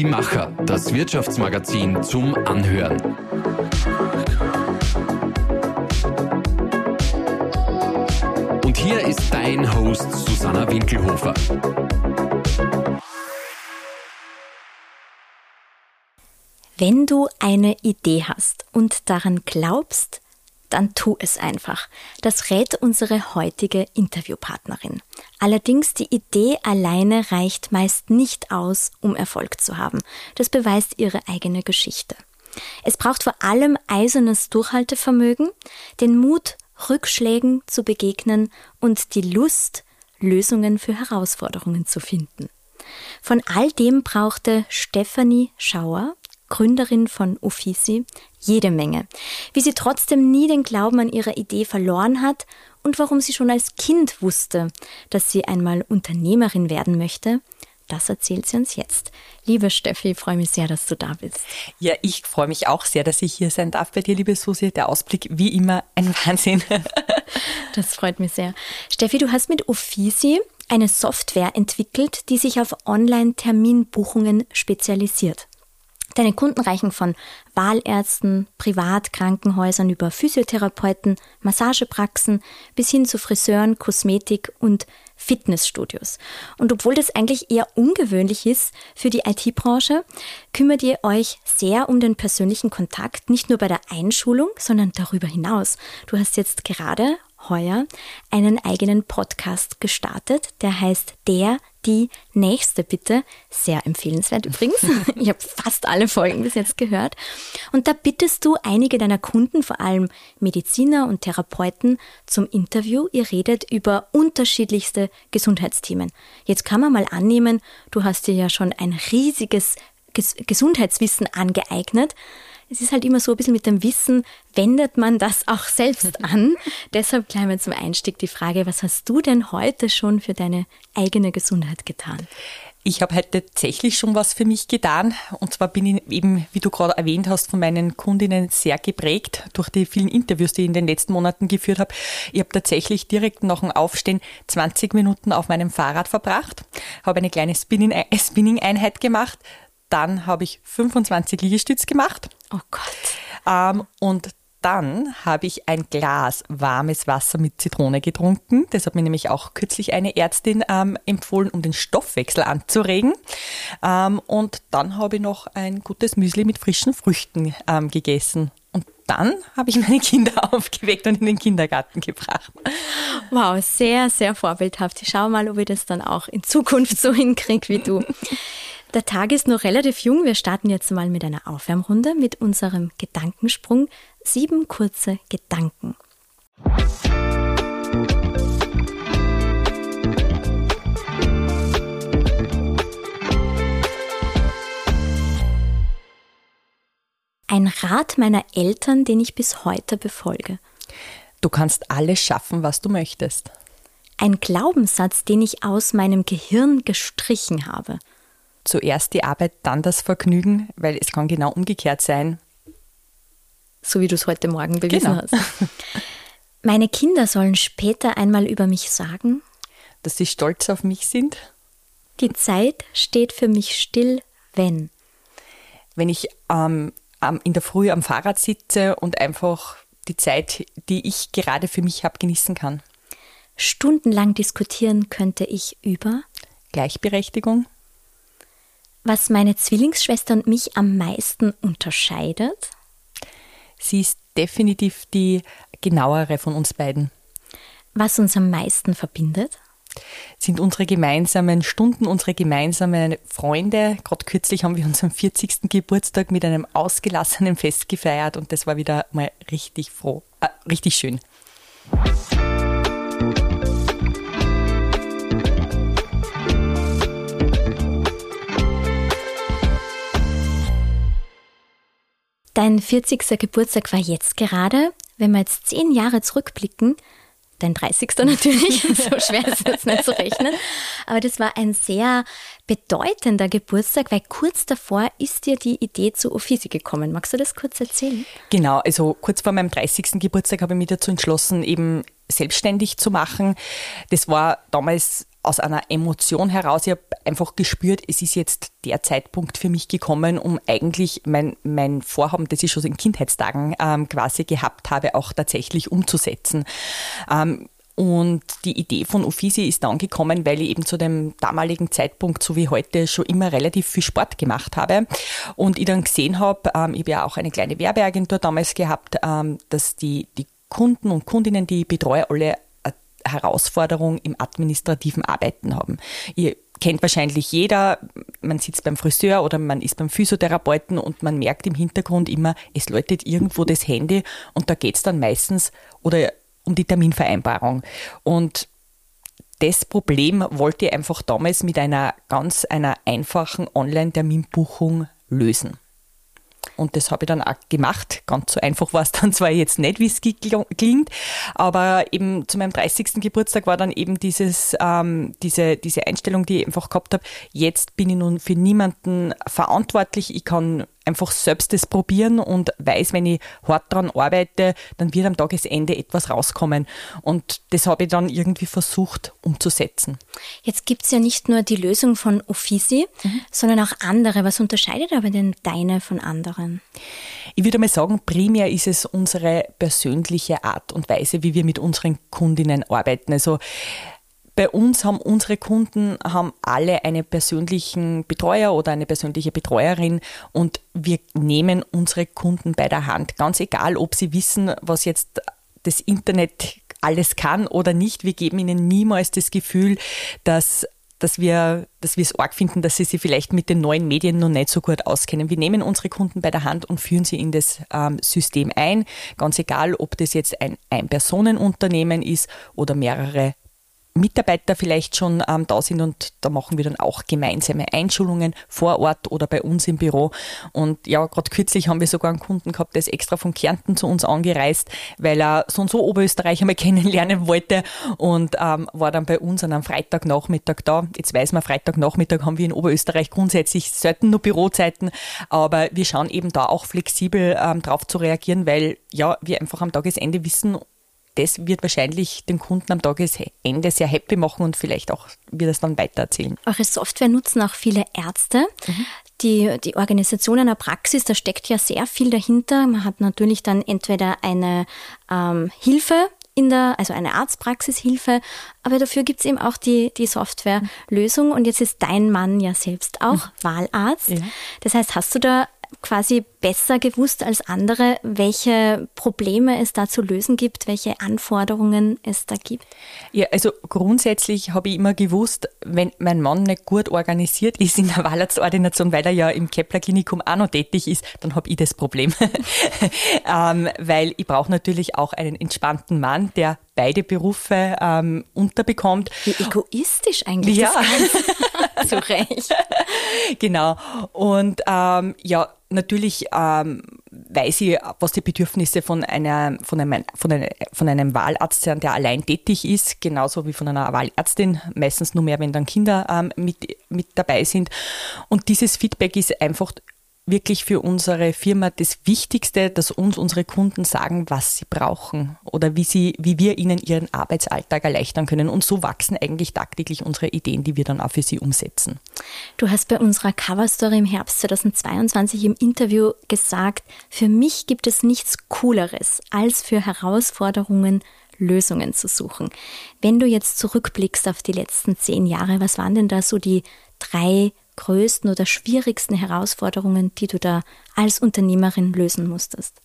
Die Macher, das Wirtschaftsmagazin zum Anhören. Und hier ist dein Host Susanna Winkelhofer. Wenn du eine Idee hast und daran glaubst, dann tu es einfach. Das rät unsere heutige Interviewpartnerin. Allerdings die Idee alleine reicht meist nicht aus, um Erfolg zu haben. Das beweist ihre eigene Geschichte. Es braucht vor allem eisernes Durchhaltevermögen, den Mut, Rückschlägen zu begegnen und die Lust, Lösungen für Herausforderungen zu finden. Von all dem brauchte Stephanie Schauer, Gründerin von Uffizi, jede Menge. Wie sie trotzdem nie den Glauben an ihre Idee verloren hat und warum sie schon als Kind wusste, dass sie einmal Unternehmerin werden möchte, das erzählt sie uns jetzt. Liebe Steffi, ich freue mich sehr, dass du da bist. Ja, ich freue mich auch sehr, dass ich hier sein darf bei dir, liebe Susi. Der Ausblick, wie immer, ein Wahnsinn. das freut mich sehr. Steffi, du hast mit Uffizi eine Software entwickelt, die sich auf Online-Terminbuchungen spezialisiert. Deine Kunden reichen von Wahlärzten, Privatkrankenhäusern über Physiotherapeuten, Massagepraxen bis hin zu Friseuren, Kosmetik und Fitnessstudios. Und obwohl das eigentlich eher ungewöhnlich ist für die IT-Branche, kümmert ihr euch sehr um den persönlichen Kontakt, nicht nur bei der Einschulung, sondern darüber hinaus. Du hast jetzt gerade heuer einen eigenen Podcast gestartet, der heißt Der, die nächste bitte. Sehr empfehlenswert übrigens. Ich habe fast alle Folgen bis jetzt gehört. Und da bittest du einige deiner Kunden, vor allem Mediziner und Therapeuten, zum Interview. Ihr redet über unterschiedlichste Gesundheitsthemen. Jetzt kann man mal annehmen, du hast dir ja schon ein riesiges Gesundheitswissen angeeignet es ist halt immer so ein bisschen mit dem Wissen, wendet man das auch selbst an. Deshalb gleich mal zum Einstieg die Frage, was hast du denn heute schon für deine eigene Gesundheit getan? Ich habe heute tatsächlich schon was für mich getan. Und zwar bin ich eben, wie du gerade erwähnt hast, von meinen Kundinnen sehr geprägt durch die vielen Interviews, die ich in den letzten Monaten geführt habe. Ich habe tatsächlich direkt nach dem Aufstehen 20 Minuten auf meinem Fahrrad verbracht, habe eine kleine Spinning-Einheit gemacht, dann habe ich 25 Liegestütz gemacht. Oh Gott. Ähm, und dann habe ich ein Glas warmes Wasser mit Zitrone getrunken. Das hat mir nämlich auch kürzlich eine Ärztin ähm, empfohlen, um den Stoffwechsel anzuregen. Ähm, und dann habe ich noch ein gutes Müsli mit frischen Früchten ähm, gegessen. Und dann habe ich meine Kinder aufgeweckt und in den Kindergarten gebracht. Wow, sehr, sehr vorbildhaft. Ich schaue mal, ob ich das dann auch in Zukunft so hinkriege wie du. Der Tag ist noch relativ jung. Wir starten jetzt mal mit einer Aufwärmrunde mit unserem Gedankensprung. Sieben kurze Gedanken. Ein Rat meiner Eltern, den ich bis heute befolge. Du kannst alles schaffen, was du möchtest. Ein Glaubenssatz, den ich aus meinem Gehirn gestrichen habe zuerst die Arbeit, dann das Vergnügen, weil es kann genau umgekehrt sein. So wie du es heute Morgen bewiesen genau. hast. Meine Kinder sollen später einmal über mich sagen, dass sie stolz auf mich sind. Die Zeit steht für mich still, wenn. Wenn ich ähm, in der Früh am Fahrrad sitze und einfach die Zeit, die ich gerade für mich habe, genießen kann. Stundenlang diskutieren könnte ich über Gleichberechtigung, was meine Zwillingsschwester und mich am meisten unterscheidet? Sie ist definitiv die genauere von uns beiden. Was uns am meisten verbindet? Sind unsere gemeinsamen Stunden, unsere gemeinsamen Freunde. Gerade kürzlich haben wir unseren 40. Geburtstag mit einem ausgelassenen Fest gefeiert und das war wieder mal richtig froh, äh, richtig schön. Dein 40. Geburtstag war jetzt gerade. Wenn wir jetzt zehn Jahre zurückblicken, dein 30. natürlich, so schwer ist es jetzt nicht zu rechnen, aber das war ein sehr bedeutender Geburtstag, weil kurz davor ist dir die Idee zu Offici gekommen. Magst du das kurz erzählen? Genau, also kurz vor meinem 30. Geburtstag habe ich mich dazu entschlossen, eben selbstständig zu machen. Das war damals aus einer Emotion heraus. Ich habe einfach gespürt, es ist jetzt der Zeitpunkt für mich gekommen, um eigentlich mein, mein Vorhaben, das ich schon in Kindheitstagen ähm, quasi gehabt habe, auch tatsächlich umzusetzen. Ähm, und die Idee von Uffizi ist dann gekommen, weil ich eben zu dem damaligen Zeitpunkt, so wie heute, schon immer relativ viel Sport gemacht habe. Und ich dann gesehen habe, ähm, ich habe ja auch eine kleine Werbeagentur damals gehabt, ähm, dass die, die Kunden und Kundinnen, die ich betreue, alle Herausforderung im administrativen Arbeiten haben. Ihr kennt wahrscheinlich jeder, man sitzt beim Friseur oder man ist beim Physiotherapeuten und man merkt im Hintergrund immer, es läutet irgendwo das Handy und da geht es dann meistens oder um die Terminvereinbarung. Und das Problem wollte ich einfach damals mit einer ganz einer einfachen Online-Terminbuchung lösen. Und das habe ich dann auch gemacht. Ganz so einfach war es dann zwar jetzt nicht, wie es klingt, aber eben zu meinem 30. Geburtstag war dann eben dieses, ähm, diese, diese Einstellung, die ich einfach gehabt habe. Jetzt bin ich nun für niemanden verantwortlich. Ich kann einfach selbst das probieren und weiß, wenn ich hart daran arbeite, dann wird am Tagesende etwas rauskommen. Und das habe ich dann irgendwie versucht umzusetzen. Jetzt gibt es ja nicht nur die Lösung von Offici, mhm. sondern auch andere. Was unterscheidet aber denn deine von anderen? Ich würde mal sagen, primär ist es unsere persönliche Art und Weise, wie wir mit unseren Kundinnen arbeiten. Also bei uns haben unsere Kunden haben alle einen persönlichen Betreuer oder eine persönliche Betreuerin und wir nehmen unsere Kunden bei der Hand. Ganz egal, ob sie wissen, was jetzt das Internet alles kann oder nicht. Wir geben ihnen niemals das Gefühl, dass dass wir, dass wir es arg finden, dass sie sich vielleicht mit den neuen Medien noch nicht so gut auskennen. Wir nehmen unsere Kunden bei der Hand und führen sie in das ähm, System ein. Ganz egal, ob das jetzt ein Ein-Personen-Unternehmen ist oder mehrere Mitarbeiter vielleicht schon ähm, da sind und da machen wir dann auch gemeinsame Einschulungen vor Ort oder bei uns im Büro. Und ja, gerade kürzlich haben wir sogar einen Kunden gehabt, der ist extra von Kärnten zu uns angereist, weil er so und so Oberösterreich einmal kennenlernen wollte und ähm, war dann bei uns an einem Freitagnachmittag da. Jetzt weiß man, Freitagnachmittag haben wir in Oberösterreich grundsätzlich selten nur Bürozeiten, aber wir schauen eben da auch flexibel ähm, drauf zu reagieren, weil ja, wir einfach am Tagesende wissen, das wird wahrscheinlich den Kunden am Tagesende sehr happy machen und vielleicht auch wird es dann weitererzählen. Eure Software nutzen auch viele Ärzte. Mhm. Die, die Organisation einer Praxis, da steckt ja sehr viel dahinter. Man hat natürlich dann entweder eine ähm, Hilfe in der, also eine Arztpraxishilfe, aber dafür gibt es eben auch die, die Softwarelösung und jetzt ist dein Mann ja selbst auch mhm. Wahlarzt. Ja. Das heißt, hast du da quasi besser gewusst als andere, welche Probleme es da zu lösen gibt, welche Anforderungen es da gibt? Ja, also grundsätzlich habe ich immer gewusst, wenn mein Mann nicht gut organisiert ist in der Wahlarztordination, weil er ja im Kepler-Klinikum auch noch tätig ist, dann habe ich das Problem. ähm, weil ich brauche natürlich auch einen entspannten Mann, der beide Berufe ähm, unterbekommt. Wie egoistisch eigentlich. Ja. so recht. Genau. Und ähm, ja, natürlich ähm, weiß ich, was die Bedürfnisse von, einer, von, einem, von, einem, von einem Wahlarzt sind, der allein tätig ist, genauso wie von einer Wahlärztin, meistens nur mehr, wenn dann Kinder ähm, mit, mit dabei sind. Und dieses Feedback ist einfach wirklich für unsere Firma das Wichtigste, dass uns unsere Kunden sagen, was sie brauchen oder wie, sie, wie wir ihnen ihren Arbeitsalltag erleichtern können. Und so wachsen eigentlich tagtäglich unsere Ideen, die wir dann auch für sie umsetzen. Du hast bei unserer Coverstory im Herbst 2022 im Interview gesagt, für mich gibt es nichts Cooleres, als für Herausforderungen Lösungen zu suchen. Wenn du jetzt zurückblickst auf die letzten zehn Jahre, was waren denn da so die drei größten oder schwierigsten Herausforderungen, die du da als Unternehmerin lösen musstest?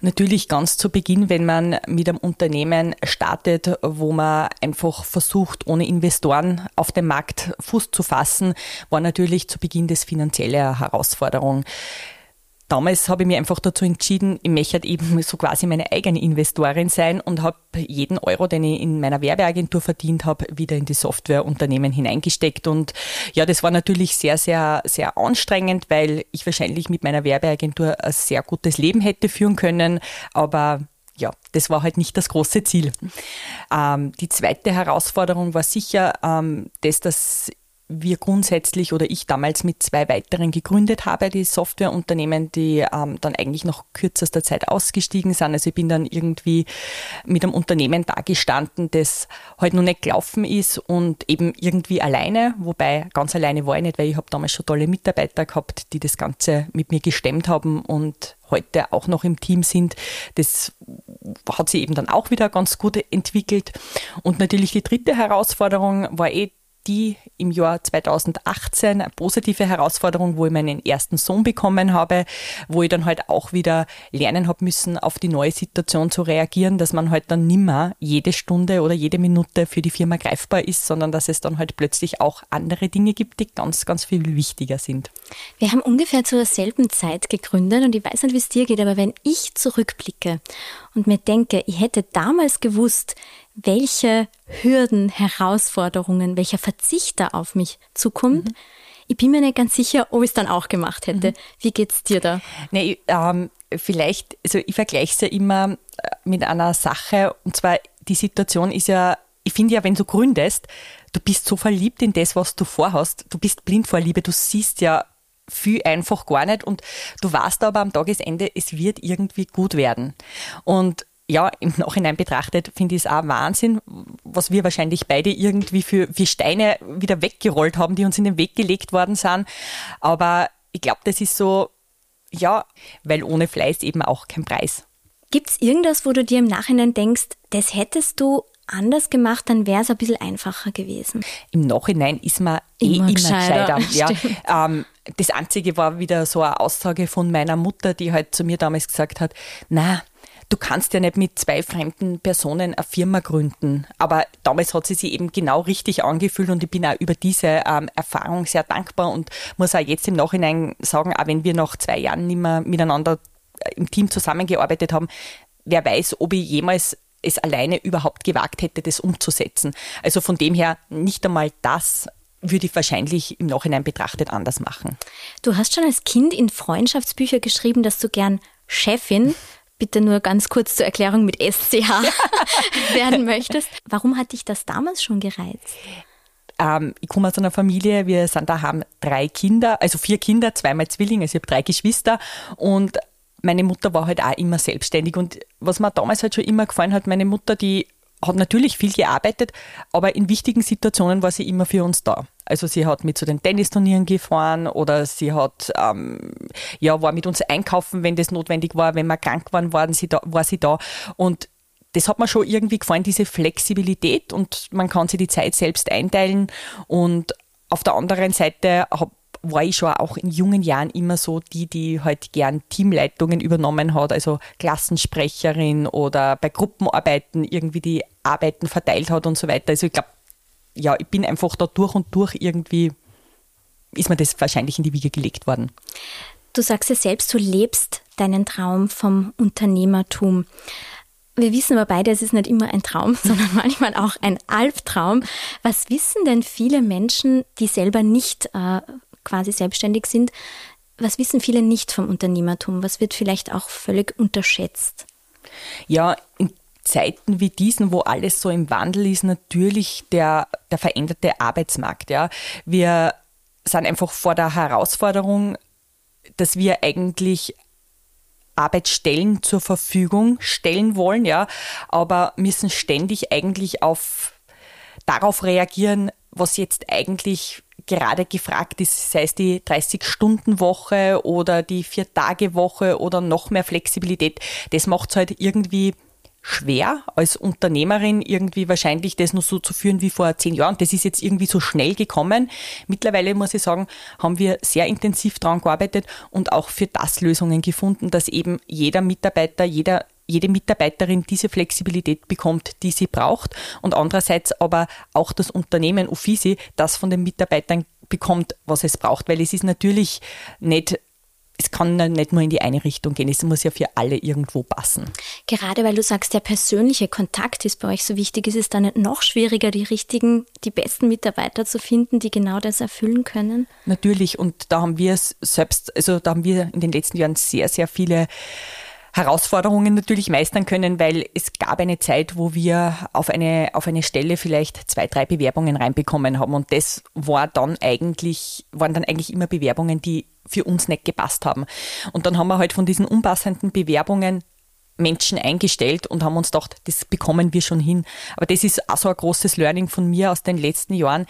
Natürlich ganz zu Beginn, wenn man mit einem Unternehmen startet, wo man einfach versucht, ohne Investoren auf dem Markt Fuß zu fassen, war natürlich zu Beginn das finanzielle Herausforderung damals habe ich mich einfach dazu entschieden, ich möchte halt eben so quasi meine eigene Investorin sein und habe jeden Euro, den ich in meiner Werbeagentur verdient habe, wieder in die Softwareunternehmen hineingesteckt. Und ja, das war natürlich sehr, sehr, sehr anstrengend, weil ich wahrscheinlich mit meiner Werbeagentur ein sehr gutes Leben hätte führen können, aber ja, das war halt nicht das große Ziel. Ähm, die zweite Herausforderung war sicher, ähm, das, dass wir grundsätzlich oder ich damals mit zwei weiteren gegründet habe, die Softwareunternehmen, die ähm, dann eigentlich nach kürzester Zeit ausgestiegen sind. Also ich bin dann irgendwie mit einem Unternehmen dagestanden, das halt noch nicht gelaufen ist und eben irgendwie alleine, wobei ganz alleine war ich nicht, weil ich habe damals schon tolle Mitarbeiter gehabt, die das Ganze mit mir gestemmt haben und heute auch noch im Team sind. Das hat sich eben dann auch wieder ganz gut entwickelt. Und natürlich die dritte Herausforderung war eh die im Jahr 2018 eine positive Herausforderung, wo ich meinen ersten Sohn bekommen habe, wo ich dann halt auch wieder lernen habe müssen, auf die neue Situation zu reagieren, dass man halt dann nimmer jede Stunde oder jede Minute für die Firma greifbar ist, sondern dass es dann halt plötzlich auch andere Dinge gibt, die ganz, ganz viel wichtiger sind. Wir haben ungefähr zur selben Zeit gegründet und ich weiß nicht, wie es dir geht, aber wenn ich zurückblicke und mir denke, ich hätte damals gewusst, welche Hürden, Herausforderungen, welcher Verzicht da auf mich zukommt. Mhm. Ich bin mir nicht ganz sicher, ob ich es dann auch gemacht hätte. Mhm. Wie geht's dir da? Nee, ähm, vielleicht, also ich vergleiche es ja immer äh, mit einer Sache, und zwar die Situation ist ja, ich finde ja, wenn du gründest, du bist so verliebt in das, was du vorhast, du bist blind vor Liebe, du siehst ja viel einfach gar nicht und du weißt aber am Tagesende, es wird irgendwie gut werden. Und ja, im Nachhinein betrachtet finde ich es auch Wahnsinn, was wir wahrscheinlich beide irgendwie für, für Steine wieder weggerollt haben, die uns in den Weg gelegt worden sind. Aber ich glaube, das ist so, ja, weil ohne Fleiß eben auch kein Preis. Gibt es irgendwas, wo du dir im Nachhinein denkst, das hättest du anders gemacht, dann wäre es ein bisschen einfacher gewesen? Im Nachhinein ist man eh immer, immer gescheiter. gescheiter. Ja, ähm, das Einzige war wieder so eine Aussage von meiner Mutter, die halt zu mir damals gesagt hat, na, du kannst ja nicht mit zwei fremden Personen eine Firma gründen. Aber damals hat sie sich eben genau richtig angefühlt und ich bin auch über diese ähm, Erfahrung sehr dankbar und muss auch jetzt im Nachhinein sagen, auch wenn wir nach zwei Jahren nicht mehr miteinander äh, im Team zusammengearbeitet haben, wer weiß, ob ich jemals es alleine überhaupt gewagt hätte, das umzusetzen. Also von dem her nicht einmal das würde ich wahrscheinlich im Nachhinein betrachtet anders machen. Du hast schon als Kind in Freundschaftsbücher geschrieben, dass du gern Chefin bitte nur ganz kurz zur Erklärung mit SCH werden möchtest. Warum hat dich das damals schon gereizt? Ähm, ich komme aus einer Familie, wir sind da, haben drei Kinder, also vier Kinder, zweimal Zwillinge, also ich habe drei Geschwister und meine Mutter war halt auch immer selbstständig und was mir damals halt schon immer gefallen hat, meine Mutter, die hat natürlich viel gearbeitet, aber in wichtigen Situationen war sie immer für uns da. Also sie hat mit zu den Tennisturnieren gefahren oder sie hat ähm, ja war mit uns einkaufen, wenn das notwendig war, wenn wir krank waren, waren sie da, war sie da und das hat mir schon irgendwie gefallen, diese Flexibilität und man kann sich die Zeit selbst einteilen und auf der anderen Seite hab, war ich schon auch in jungen Jahren immer so die, die halt gern Teamleitungen übernommen hat, also Klassensprecherin oder bei Gruppenarbeiten irgendwie die Arbeiten verteilt hat und so weiter. Also ich glaube, ja, ich bin einfach da durch und durch irgendwie, ist mir das wahrscheinlich in die Wiege gelegt worden. Du sagst ja selbst, du lebst deinen Traum vom Unternehmertum. Wir wissen aber beide, es ist nicht immer ein Traum, sondern manchmal auch ein Albtraum. Was wissen denn viele Menschen, die selber nicht äh, quasi selbstständig sind, was wissen viele nicht vom Unternehmertum? Was wird vielleicht auch völlig unterschätzt? Ja, in Zeiten wie diesen, wo alles so im Wandel ist, natürlich der, der veränderte Arbeitsmarkt. Ja. Wir sind einfach vor der Herausforderung, dass wir eigentlich Arbeitsstellen zur Verfügung stellen wollen, ja, aber müssen ständig eigentlich auf darauf reagieren, was jetzt eigentlich gerade gefragt ist, sei es die 30-Stunden-Woche oder die Vier-Tage-Woche oder noch mehr Flexibilität. Das macht es halt irgendwie schwer als Unternehmerin irgendwie wahrscheinlich das nur so zu führen wie vor zehn Jahren. Das ist jetzt irgendwie so schnell gekommen. Mittlerweile muss ich sagen, haben wir sehr intensiv daran gearbeitet und auch für das Lösungen gefunden, dass eben jeder Mitarbeiter, jeder jede Mitarbeiterin diese Flexibilität bekommt, die sie braucht und andererseits aber auch das Unternehmen Uffizi das von den Mitarbeitern bekommt, was es braucht, weil es ist natürlich nicht es kann nicht nur in die eine Richtung gehen, es muss ja für alle irgendwo passen. Gerade weil du sagst, der persönliche Kontakt ist bei euch so wichtig, ist es dann nicht noch schwieriger, die richtigen, die besten Mitarbeiter zu finden, die genau das erfüllen können? Natürlich, und da haben wir es selbst, also da haben wir in den letzten Jahren sehr, sehr viele Herausforderungen natürlich meistern können, weil es gab eine Zeit, wo wir auf eine, auf eine Stelle vielleicht zwei, drei Bewerbungen reinbekommen haben. Und das war dann eigentlich, waren dann eigentlich immer Bewerbungen, die für uns nicht gepasst haben. Und dann haben wir halt von diesen unpassenden Bewerbungen Menschen eingestellt und haben uns gedacht, das bekommen wir schon hin. Aber das ist auch so ein großes Learning von mir aus den letzten Jahren.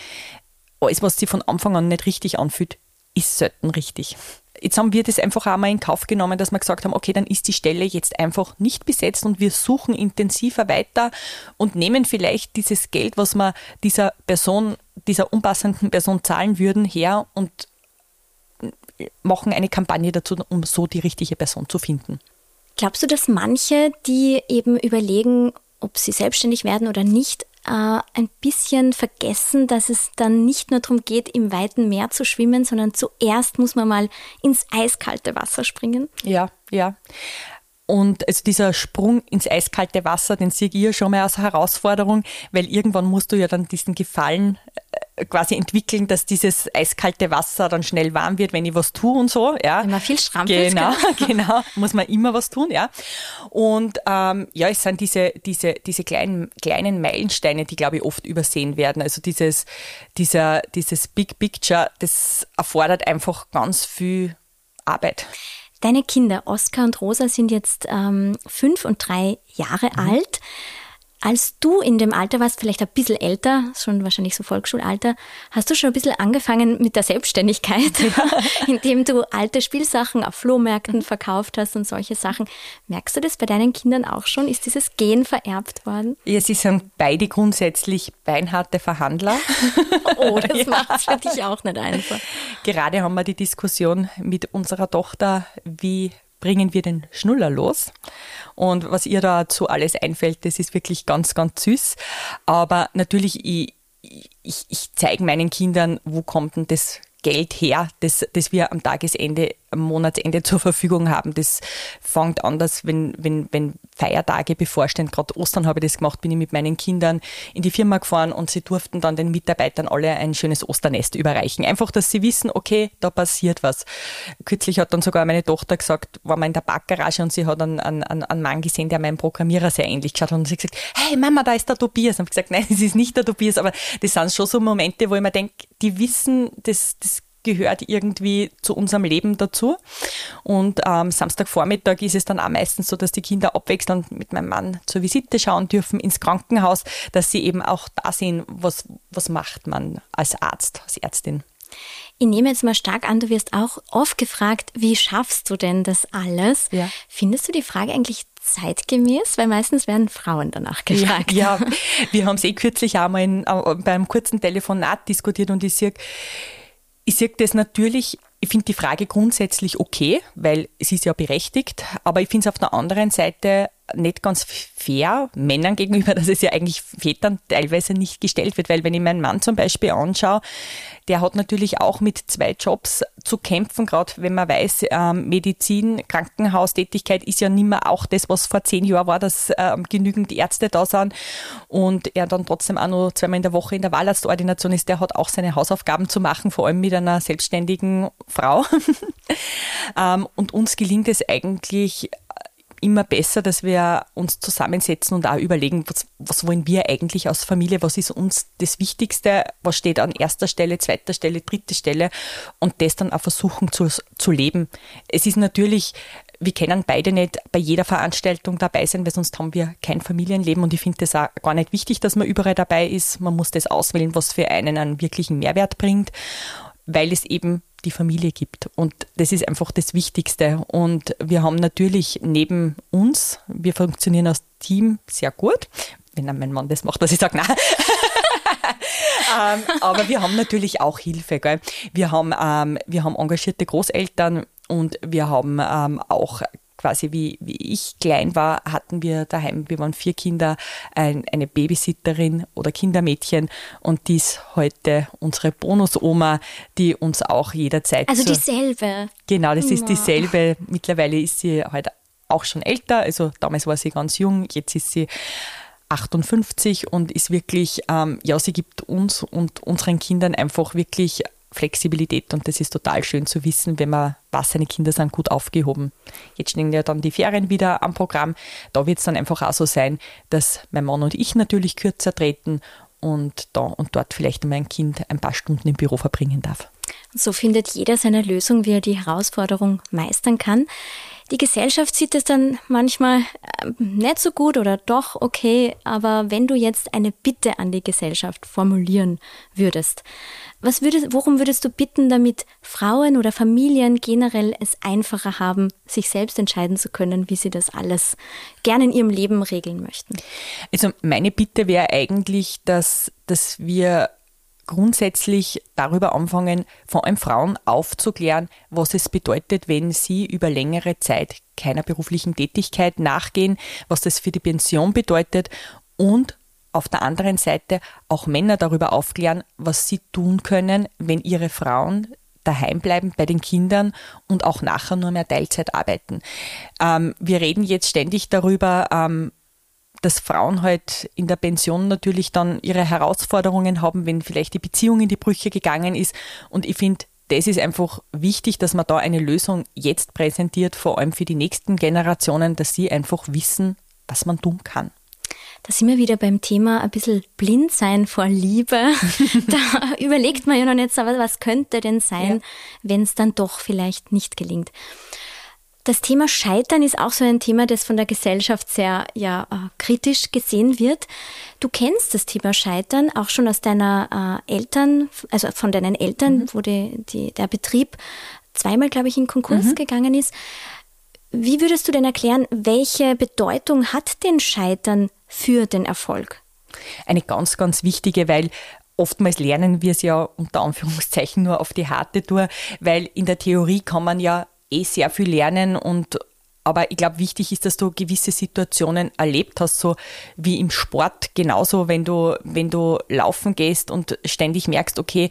Alles, was sich von Anfang an nicht richtig anfühlt, ist selten richtig. Jetzt haben wir das einfach auch mal in Kauf genommen, dass wir gesagt haben, okay, dann ist die Stelle jetzt einfach nicht besetzt und wir suchen intensiver weiter und nehmen vielleicht dieses Geld, was wir dieser Person, dieser unpassenden Person zahlen würden, her und machen eine Kampagne dazu, um so die richtige Person zu finden. Glaubst du, dass manche, die eben überlegen, ob sie selbstständig werden oder nicht, äh, ein bisschen vergessen, dass es dann nicht nur darum geht, im weiten Meer zu schwimmen, sondern zuerst muss man mal ins eiskalte Wasser springen? Ja, ja. Und also dieser Sprung ins eiskalte Wasser, den sehe ich ja schon mal als Herausforderung, weil irgendwann musst du ja dann diesen Gefallen äh, quasi entwickeln, dass dieses eiskalte Wasser dann schnell warm wird, wenn ich was tue und so. Ja. Man viel strampelt. Genau, genau, muss man immer was tun, ja. Und ähm, ja, es sind diese, diese, diese kleinen, kleinen Meilensteine, die, glaube ich, oft übersehen werden. Also dieses, dieser, dieses Big Picture, das erfordert einfach ganz viel Arbeit. Deine Kinder, Oskar und Rosa, sind jetzt ähm, fünf und drei Jahre mhm. alt. Als du in dem Alter warst, vielleicht ein bisschen älter, schon wahrscheinlich so Volksschulalter, hast du schon ein bisschen angefangen mit der Selbstständigkeit, indem du alte Spielsachen auf Flohmärkten verkauft hast und solche Sachen. Merkst du das bei deinen Kindern auch schon? Ist dieses Gen vererbt worden? Ja, sie sind beide grundsätzlich beinharte Verhandler. Oh, das ja. macht es für dich auch nicht einfach. Gerade haben wir die Diskussion mit unserer Tochter, wie bringen wir den Schnuller los. Und was ihr dazu alles einfällt, das ist wirklich ganz, ganz süß. Aber natürlich, ich, ich, ich zeige meinen Kindern, wo kommt denn das Geld her, das, das wir am Tagesende, am Monatsende zur Verfügung haben. Das fängt an, dass wenn, wenn, wenn Feiertage bevorstehen, gerade Ostern habe ich das gemacht, bin ich mit meinen Kindern in die Firma gefahren und sie durften dann den Mitarbeitern alle ein schönes Osternest überreichen. Einfach, dass sie wissen, okay, da passiert was. Kürzlich hat dann sogar meine Tochter gesagt, war mal in der Backgarage und sie hat einen, einen, einen Mann gesehen, der meinem Programmierer sehr ähnlich geschaut hat und sie gesagt, hey Mama, da ist der Tobias. Und ich gesagt, nein, es ist nicht der Tobias, aber das sind schon so Momente, wo ich mir denke, die wissen, das, das gehört irgendwie zu unserem Leben dazu. Und ähm, Samstagvormittag ist es dann auch meistens so, dass die Kinder abwechselnd mit meinem Mann zur Visite schauen dürfen ins Krankenhaus, dass sie eben auch da sehen, was, was macht man als Arzt, als Ärztin. Ich nehme jetzt mal stark an, du wirst auch oft gefragt, wie schaffst du denn das alles? Ja. Findest du die Frage eigentlich zeitgemäß? Weil meistens werden Frauen danach gefragt. Ja, ja. wir haben es eh kürzlich auch mal in, äh, beim kurzen Telefonat diskutiert und ich sehe, ich sehe das natürlich, ich finde die Frage grundsätzlich okay, weil es ist ja berechtigt, aber ich finde es auf der anderen Seite nicht ganz fair Männern gegenüber, dass es ja eigentlich Vätern teilweise nicht gestellt wird, weil wenn ich meinen Mann zum Beispiel anschaue, der hat natürlich auch mit zwei Jobs zu kämpfen, gerade wenn man weiß, ähm, Medizin, Krankenhaustätigkeit ist ja nicht mehr auch das, was vor zehn Jahren war, dass ähm, genügend Ärzte da sind. Und er dann trotzdem auch noch zweimal in der Woche in der Wahlarztordination ist, der hat auch seine Hausaufgaben zu machen, vor allem mit einer selbstständigen Frau. ähm, und uns gelingt es eigentlich immer besser, dass wir uns zusammensetzen und auch überlegen, was, was wollen wir eigentlich aus Familie, was ist uns das Wichtigste, was steht an erster Stelle, zweiter Stelle, dritte Stelle und das dann auch versuchen zu, zu leben. Es ist natürlich, wir können beide nicht bei jeder Veranstaltung dabei sein, weil sonst haben wir kein Familienleben und ich finde das auch gar nicht wichtig, dass man überall dabei ist. Man muss das auswählen, was für einen einen wirklichen Mehrwert bringt, weil es eben die Familie gibt. Und das ist einfach das Wichtigste. Und wir haben natürlich neben uns, wir funktionieren als Team sehr gut. Wenn dann mein Mann das macht, dass ich sage, nein. ähm, aber wir haben natürlich auch Hilfe. Gell? Wir, haben, ähm, wir haben engagierte Großeltern und wir haben ähm, auch quasi wie, wie ich klein war, hatten wir daheim, wir waren vier Kinder, ein, eine Babysitterin oder Kindermädchen und die ist heute unsere Bonusoma, die uns auch jederzeit. Also dieselbe. Genau, das ist dieselbe. Mittlerweile ist sie heute auch schon älter, also damals war sie ganz jung, jetzt ist sie 58 und ist wirklich, ähm, ja, sie gibt uns und unseren Kindern einfach wirklich Flexibilität und das ist total schön zu wissen, wenn man weiß, seine Kinder sind gut aufgehoben. Jetzt stehen ja dann die Ferien wieder am Programm. Da wird es dann einfach auch so sein, dass mein Mann und ich natürlich kürzer treten und da und dort vielleicht mein Kind ein paar Stunden im Büro verbringen darf. So findet jeder seine Lösung, wie er die Herausforderung meistern kann. Die Gesellschaft sieht es dann manchmal äh, nicht so gut oder doch okay, aber wenn du jetzt eine Bitte an die Gesellschaft formulieren würdest, was würdest, worum würdest du bitten, damit Frauen oder Familien generell es einfacher haben, sich selbst entscheiden zu können, wie sie das alles gerne in ihrem Leben regeln möchten? Also meine Bitte wäre eigentlich, dass, dass wir grundsätzlich darüber anfangen, vor allem Frauen aufzuklären, was es bedeutet, wenn sie über längere Zeit keiner beruflichen Tätigkeit nachgehen, was das für die Pension bedeutet und auf der anderen Seite auch Männer darüber aufklären, was sie tun können, wenn ihre Frauen daheim bleiben bei den Kindern und auch nachher nur mehr Teilzeit arbeiten. Ähm, wir reden jetzt ständig darüber, ähm, dass Frauen halt in der Pension natürlich dann ihre Herausforderungen haben, wenn vielleicht die Beziehung in die Brüche gegangen ist. Und ich finde, das ist einfach wichtig, dass man da eine Lösung jetzt präsentiert, vor allem für die nächsten Generationen, dass sie einfach wissen, was man tun kann. Da sind wir wieder beim Thema ein bisschen blind sein vor Liebe. da überlegt man ja noch nicht so, was könnte denn sein, ja. wenn es dann doch vielleicht nicht gelingt. Das Thema Scheitern ist auch so ein Thema, das von der Gesellschaft sehr ja, äh, kritisch gesehen wird. Du kennst das Thema Scheitern auch schon aus deiner äh, Eltern, also von deinen Eltern, mhm. wo die, die, der Betrieb zweimal, glaube ich, in Konkurs mhm. gegangen ist. Wie würdest du denn erklären, welche Bedeutung hat denn Scheitern für den Erfolg? Eine ganz, ganz wichtige, weil oftmals lernen wir es ja unter Anführungszeichen nur auf die harte Tour, weil in der Theorie kann man ja eh sehr viel lernen und aber ich glaube, wichtig ist, dass du gewisse Situationen erlebt hast, so wie im Sport. Genauso, wenn du, wenn du laufen gehst und ständig merkst, okay,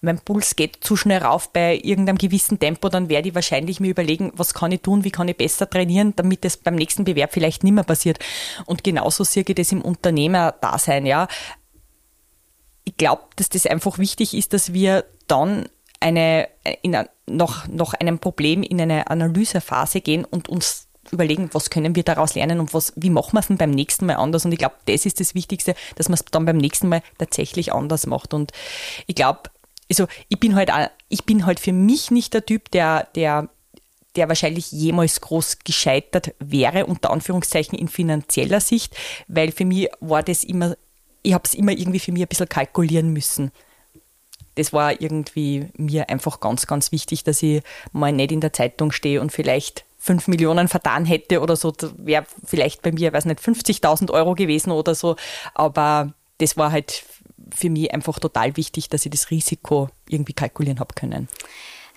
mein Puls geht zu schnell rauf bei irgendeinem gewissen Tempo, dann werde ich wahrscheinlich mir überlegen, was kann ich tun, wie kann ich besser trainieren, damit es beim nächsten Bewerb vielleicht nicht mehr passiert. Und genauso sehe ich das im Unternehmer-Dasein, ja. Ich glaube, dass das einfach wichtig ist, dass wir dann eine, in, noch, noch einem Problem in eine Analysephase gehen und uns überlegen, was können wir daraus lernen und was, wie machen wir es denn beim nächsten Mal anders? Und ich glaube, das ist das Wichtigste, dass man es dann beim nächsten Mal tatsächlich anders macht. Und ich glaube, also ich bin halt, ich bin halt für mich nicht der Typ, der, der, der wahrscheinlich jemals groß gescheitert wäre, unter Anführungszeichen in finanzieller Sicht, weil für mich war das immer, ich habe es immer irgendwie für mich ein bisschen kalkulieren müssen das war irgendwie mir einfach ganz, ganz wichtig, dass ich mal nicht in der Zeitung stehe und vielleicht fünf Millionen vertan hätte oder so, wäre vielleicht bei mir, weiß nicht, 50.000 Euro gewesen oder so. Aber das war halt für mich einfach total wichtig, dass ich das Risiko irgendwie kalkulieren habe können.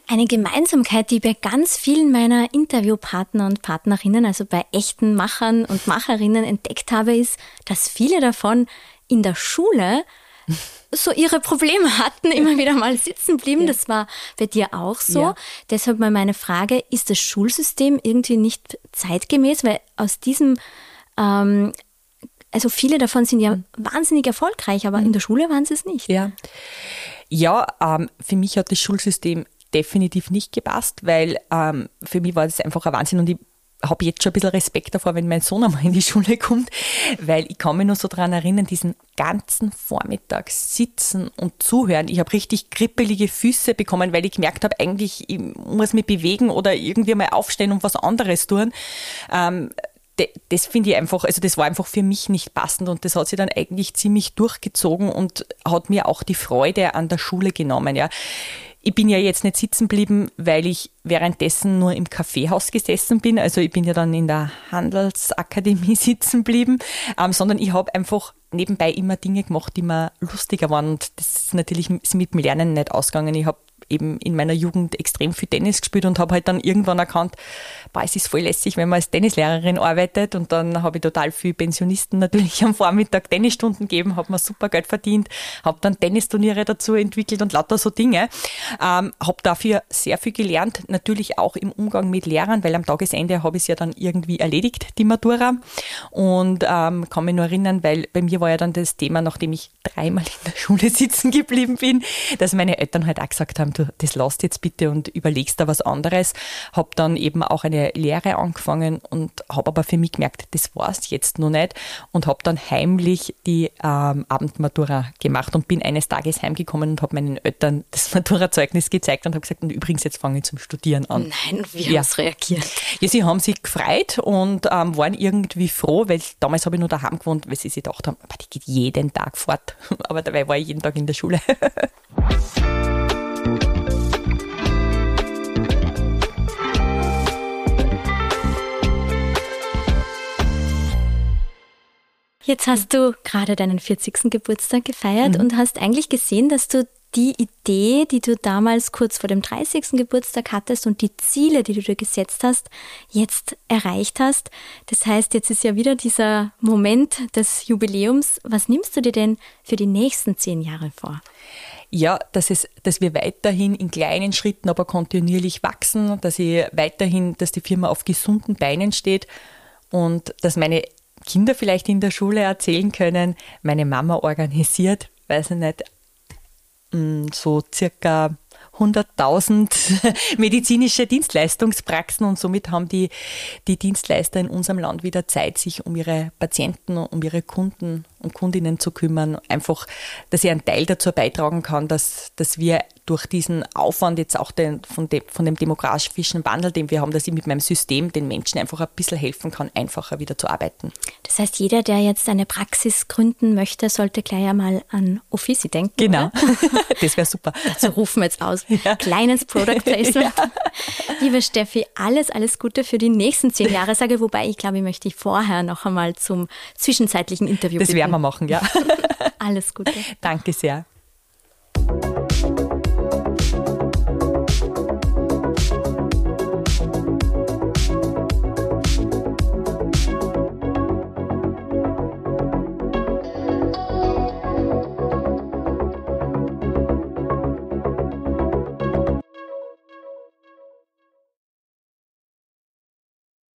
Eine Gemeinsamkeit, die bei ganz vielen meiner Interviewpartner und Partnerinnen, also bei echten Machern und Macherinnen entdeckt habe, ist, dass viele davon in der Schule so ihre Probleme hatten, immer wieder mal sitzen blieben. Ja. Das war bei dir auch so. Ja. Deshalb mal meine Frage, ist das Schulsystem irgendwie nicht zeitgemäß? Weil aus diesem, ähm, also viele davon sind ja mhm. wahnsinnig erfolgreich, aber mhm. in der Schule waren sie es nicht. Ja, ja ähm, für mich hat das Schulsystem definitiv nicht gepasst, weil ähm, für mich war das einfach ein Wahnsinn und ich habe jetzt schon ein bisschen Respekt davor, wenn mein Sohn einmal in die Schule kommt, weil ich kann mich nur so daran erinnern, diesen ganzen Vormittag sitzen und zuhören. Ich habe richtig kribbelige Füße bekommen, weil ich gemerkt habe, eigentlich ich muss mich bewegen oder irgendwie mal aufstehen und was anderes tun. Ähm, das finde ich einfach, also das war einfach für mich nicht passend und das hat sich dann eigentlich ziemlich durchgezogen und hat mir auch die Freude an der Schule genommen. Ja. Ich bin ja jetzt nicht sitzen geblieben, weil ich währenddessen nur im Kaffeehaus gesessen bin. Also ich bin ja dann in der Handelsakademie sitzen geblieben, ähm, sondern ich habe einfach nebenbei immer Dinge gemacht, die mir lustiger waren. Und das ist natürlich mit dem Lernen nicht ausgegangen. Ich habe eben in meiner Jugend extrem viel Tennis gespielt und habe halt dann irgendwann erkannt, boah, es ist voll lässig, wenn man als Tennislehrerin arbeitet und dann habe ich total viel Pensionisten natürlich am Vormittag Tennisstunden gegeben, habe mir super Geld verdient, habe dann Tennisturniere dazu entwickelt und lauter so Dinge. Ähm, habe dafür sehr viel gelernt. natürlich auch im Umgang mit Lehrern, weil am Tagesende habe ich es ja dann irgendwie erledigt, die Matura. Und ähm, kann mich nur erinnern, weil bei mir war ja dann das Thema, nachdem ich dreimal in der Schule sitzen geblieben bin, dass meine Eltern halt auch gesagt haben, du, das lasst jetzt bitte und überlegst da was anderes. Habe dann eben auch eine Lehre angefangen und habe aber für mich gemerkt, das war es jetzt noch nicht und habe dann heimlich die ähm, Abendmatura gemacht und bin eines Tages heimgekommen und habe meinen Eltern das Maturazeugnis gezeigt und habe gesagt, und übrigens, jetzt fange ich zum Studieren an. Nein, wie ja. haben sie reagiert? Ja, sie haben sich gefreut und ähm, waren irgendwie froh, weil damals habe ich nur daheim gewohnt, weil sie sich gedacht haben, aber die geht jeden Tag fort. Aber dabei war ich jeden Tag in der Schule. Jetzt hast du gerade deinen 40. Geburtstag gefeiert mhm. und hast eigentlich gesehen, dass du die Idee, die du damals kurz vor dem 30. Geburtstag hattest und die Ziele, die du dir gesetzt hast, jetzt erreicht hast. Das heißt, jetzt ist ja wieder dieser Moment des Jubiläums. Was nimmst du dir denn für die nächsten zehn Jahre vor? Ja, dass, es, dass wir weiterhin in kleinen Schritten, aber kontinuierlich wachsen, dass ich weiterhin, dass die Firma auf gesunden Beinen steht und dass meine Kinder vielleicht in der Schule erzählen können, meine Mama organisiert, weiß ich nicht, so circa 100.000 medizinische Dienstleistungspraxen und somit haben die, die Dienstleister in unserem Land wieder Zeit, sich um ihre Patienten, um ihre Kunden und Kundinnen zu kümmern. Einfach, dass ich einen Teil dazu beitragen kann, dass, dass wir durch diesen Aufwand jetzt auch den, von, dem, von dem demografischen Wandel, den wir haben, dass ich mit meinem System den Menschen einfach ein bisschen helfen kann, einfacher wieder zu arbeiten. Das heißt, jeder, der jetzt eine Praxis gründen möchte, sollte gleich einmal an Offici denken. Genau, das wäre super. So rufen wir jetzt aus. Ja. Kleines Product Placement. Ja. Liebe Steffi, alles, alles Gute für die nächsten zehn Jahre, sage wobei ich glaube, ich möchte dich vorher noch einmal zum zwischenzeitlichen Interview Das werden wir machen, ja. alles Gute. Danke sehr.